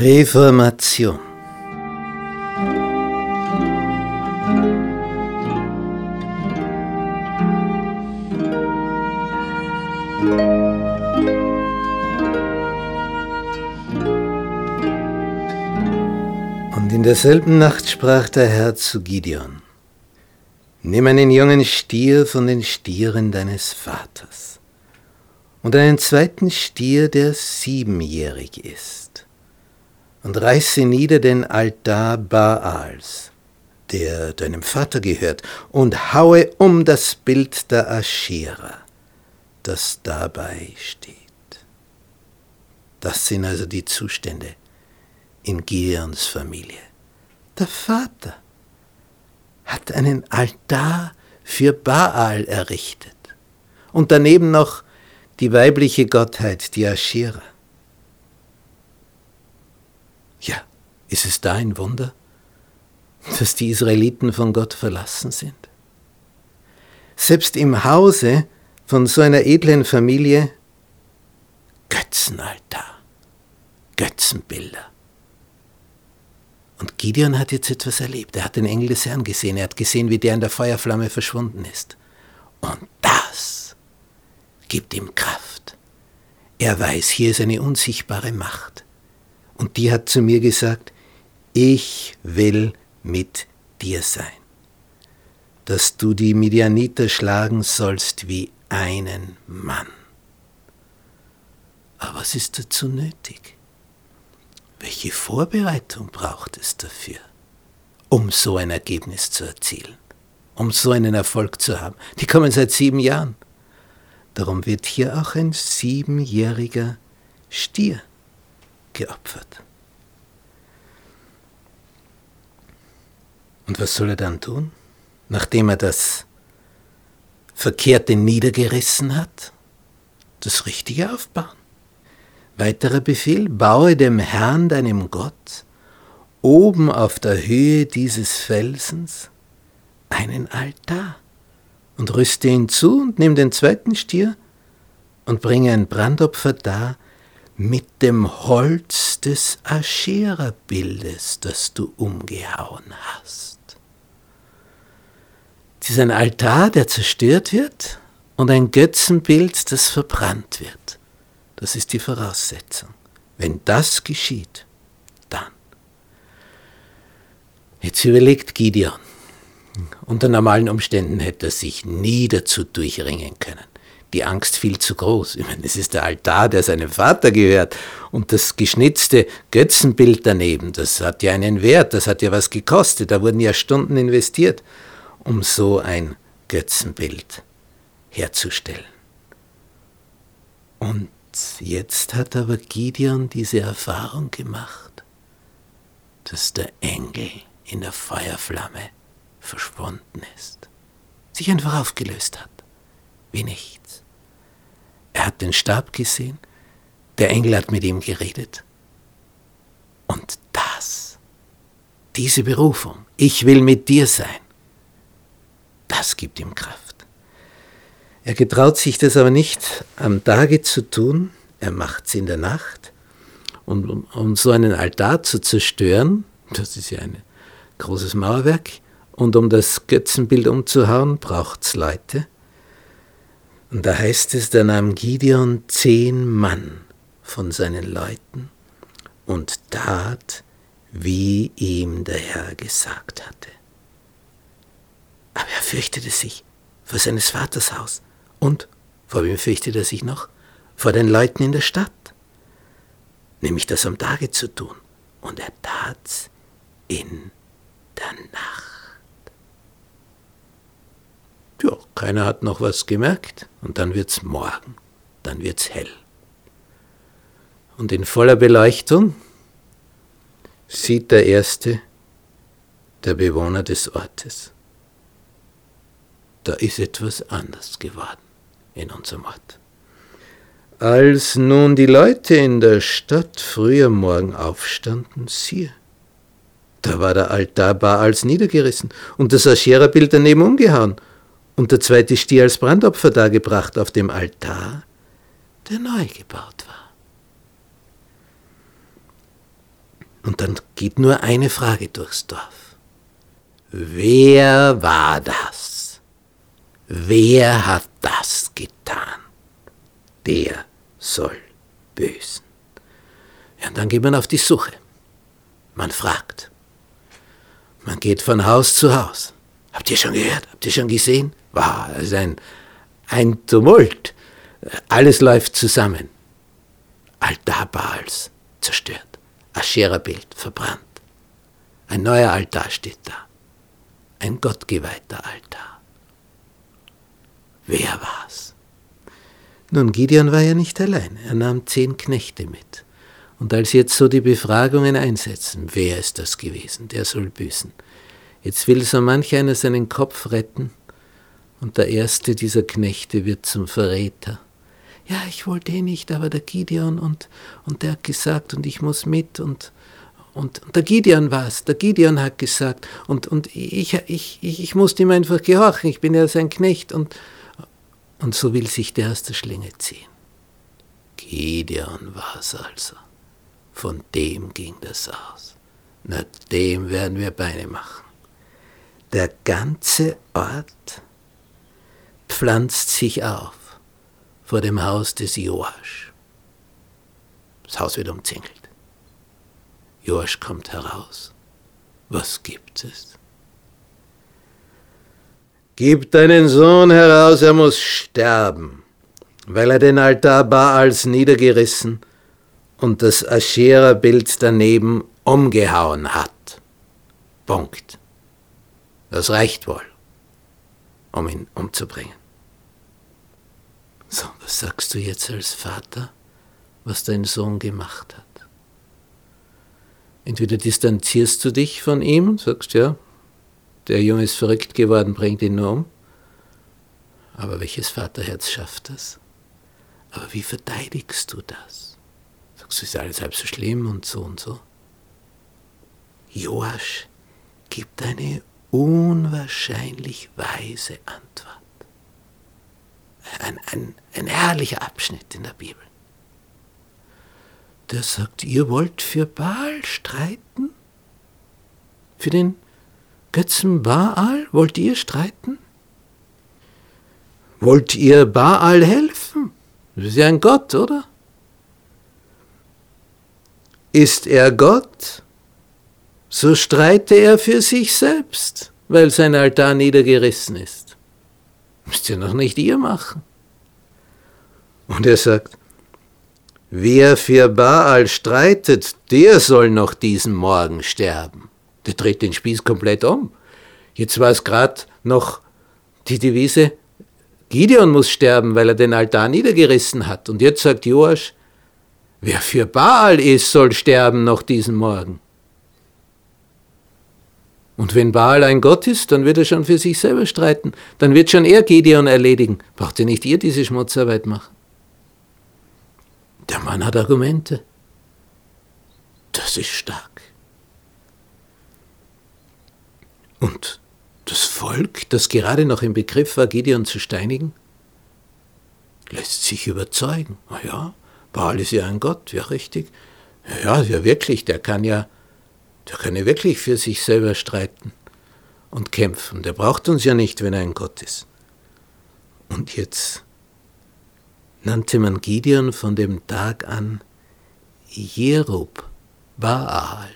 Reformation. Und in derselben Nacht sprach der Herr zu Gideon, Nimm einen jungen Stier von den Stieren deines Vaters und einen zweiten Stier, der siebenjährig ist, und reiße nieder den Altar Baals, der deinem Vater gehört, und haue um das Bild der Aschera, das dabei steht. Das sind also die Zustände in Gideons Familie. Der Vater hat einen Altar für Baal errichtet und daneben noch die weibliche Gottheit, die Aschera. Ja, ist es da ein Wunder, dass die Israeliten von Gott verlassen sind? Selbst im Hause von so einer edlen Familie Götzenaltar, Götzenbilder. Und Gideon hat jetzt etwas erlebt. Er hat den Engel des Herrn gesehen. Er hat gesehen, wie der in der Feuerflamme verschwunden ist. Und das gibt ihm Kraft. Er weiß, hier ist eine unsichtbare Macht. Und die hat zu mir gesagt, ich will mit dir sein, dass du die Midianiter schlagen sollst wie einen Mann. Aber was ist dazu nötig? Welche Vorbereitung braucht es dafür, um so ein Ergebnis zu erzielen, um so einen Erfolg zu haben? Die kommen seit sieben Jahren. Darum wird hier auch ein siebenjähriger Stier geopfert. Und was soll er dann tun, nachdem er das Verkehrte niedergerissen hat? Das Richtige aufbauen. Weiterer Befehl, baue dem Herrn, deinem Gott, oben auf der Höhe dieses Felsens einen Altar und rüste ihn zu und nimm den zweiten Stier und bringe ein Brandopfer dar mit dem Holz des Aschera-Bildes, das du umgehauen hast. Es ist ein Altar, der zerstört wird und ein Götzenbild, das verbrannt wird. Das ist die Voraussetzung. Wenn das geschieht, dann. Jetzt überlegt Gideon. Unter normalen Umständen hätte er sich nie dazu durchringen können. Die Angst viel zu groß. Ich meine, es ist der Altar, der seinem Vater gehört. Und das geschnitzte Götzenbild daneben, das hat ja einen Wert, das hat ja was gekostet. Da wurden ja Stunden investiert, um so ein Götzenbild herzustellen. Und Jetzt hat aber Gideon diese Erfahrung gemacht, dass der Engel in der Feuerflamme verschwunden ist, sich einfach aufgelöst hat, wie nichts. Er hat den Stab gesehen, der Engel hat mit ihm geredet. Und das, diese Berufung, ich will mit dir sein, das gibt ihm Kraft. Er getraut sich das aber nicht am Tage zu tun, er macht es in der Nacht. Und um, um, so einen Altar zu zerstören, das ist ja ein großes Mauerwerk, und um das Götzenbild umzuhauen, braucht es Leute. Und da heißt es, da nahm Gideon zehn Mann von seinen Leuten und tat, wie ihm der Herr gesagt hatte. Aber er fürchtete sich vor seines Vaters Haus und vor wem fürchtet er sich noch? Vor den Leuten in der Stadt. Nämlich das am Tage zu tun. Und er tat's in der Nacht. Ja, keiner hat noch was gemerkt. Und dann wird's morgen. Dann wird's hell. Und in voller Beleuchtung sieht der Erste der Bewohner des Ortes. Da ist etwas anders geworden in unserem Ort. Als nun die Leute in der Stadt früh am Morgen aufstanden, siehe, da war der Altar Baals niedergerissen und das Aschera-Bild daneben umgehauen. Und der zweite Stier als Brandopfer dargebracht auf dem Altar, der neu gebaut war. Und dann geht nur eine Frage durchs Dorf. Wer war das? Wer hat das getan? Der soll büßen. Ja, und dann geht man auf die Suche. Man fragt. Man geht von Haus zu Haus. Habt ihr schon gehört? Habt ihr schon gesehen? Wow, es ist ein, ein Tumult. Alles läuft zusammen. Altar Baals zerstört. Aschera-Bild verbrannt. Ein neuer Altar steht da. Ein gottgeweihter Altar. Wer war's? Nun, Gideon war ja nicht allein. Er nahm zehn Knechte mit. Und als jetzt so die Befragungen einsetzen, wer ist das gewesen, der soll büßen. Jetzt will so manch einer seinen Kopf retten und der erste dieser Knechte wird zum Verräter. Ja, ich wollte eh nicht, aber der Gideon und, und der hat gesagt und ich muss mit und, und, und der Gideon war es, der Gideon hat gesagt und, und ich, ich, ich, ich musste ihm einfach gehorchen, ich bin ja sein Knecht und, und so will sich der aus der Schlinge ziehen. Gideon war es also. Von dem ging das aus. Na, dem werden wir Beine machen. Der ganze Ort pflanzt sich auf vor dem Haus des Joasch. Das Haus wird umzingelt. Joasch kommt heraus. Was gibt es? Gib deinen Sohn heraus, er muss sterben, weil er den Altar Baals niedergerissen und das Aschera-Bild daneben umgehauen hat. Punkt. Das reicht wohl, um ihn umzubringen. So, was sagst du jetzt als Vater, was dein Sohn gemacht hat? Entweder distanzierst du dich von ihm, sagst ja, der Junge ist verrückt geworden, bringt ihn nur um. Aber welches Vaterherz schafft das? Aber wie verteidigst du das? sagst du, ist alles halb so schlimm und so und so. Joasch gibt eine unwahrscheinlich weise Antwort. Ein, ein, ein herrlicher Abschnitt in der Bibel. Der sagt, ihr wollt für Baal streiten? Für den Götzen Baal wollt ihr streiten? Wollt ihr Baal helfen? Das ist ja ein Gott, oder? Ist er Gott, so streite er für sich selbst, weil sein Altar niedergerissen ist. Müsst ihr noch nicht ihr machen. Und er sagt, wer für Baal streitet, der soll noch diesen Morgen sterben. Der dreht den Spieß komplett um. Jetzt war es gerade noch die Devise, Gideon muss sterben, weil er den Altar niedergerissen hat. Und jetzt sagt Joasch, Wer für Baal ist, soll sterben noch diesen Morgen. Und wenn Baal ein Gott ist, dann wird er schon für sich selber streiten. Dann wird schon er Gideon erledigen. Braucht ihr nicht ihr diese Schmutzarbeit machen? Der Mann hat Argumente. Das ist stark. Und das Volk, das gerade noch im Begriff war, Gideon zu steinigen, lässt sich überzeugen. Na ja, Baal ist ja ein Gott, ja richtig. Ja, ja wirklich, der kann ja, der kann ja wirklich für sich selber streiten und kämpfen. Der braucht uns ja nicht, wenn er ein Gott ist. Und jetzt nannte man Gideon von dem Tag an Jerub Baal.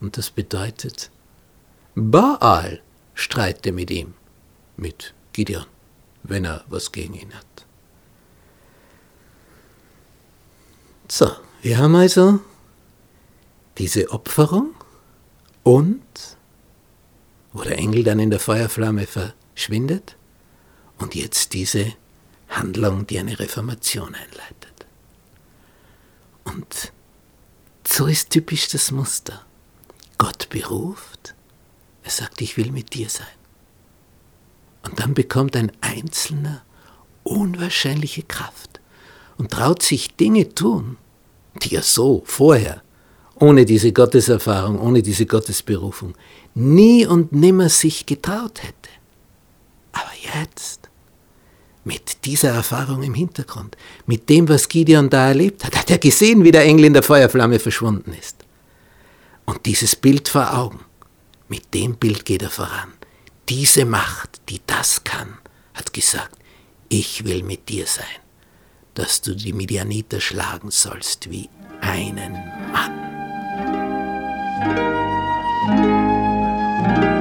Und das bedeutet, Baal streite mit ihm, mit Gideon, wenn er was gegen ihn hat. So, wir haben also diese Opferung und wo der Engel dann in der Feuerflamme verschwindet und jetzt diese Handlung, die eine Reformation einleitet. Und so ist typisch das Muster. Gott beruft, er sagt, ich will mit dir sein. Und dann bekommt ein Einzelner unwahrscheinliche Kraft und traut sich Dinge tun, die er so vorher, ohne diese Gotteserfahrung, ohne diese Gottesberufung, nie und nimmer sich getraut hätte. Aber jetzt, Mit dieser Erfahrung im Hintergrund, mit dem, was Gideon da erlebt hat, hat er gesehen, wie der Engel in der Feuerflamme verschwunden ist. Und dieses Bild vor Augen, mit dem Bild geht er voran. Diese Macht, die das kann, hat gesagt, ich will mit dir sein, dass du die Midianiter schlagen sollst wie einen Mann. Thank you.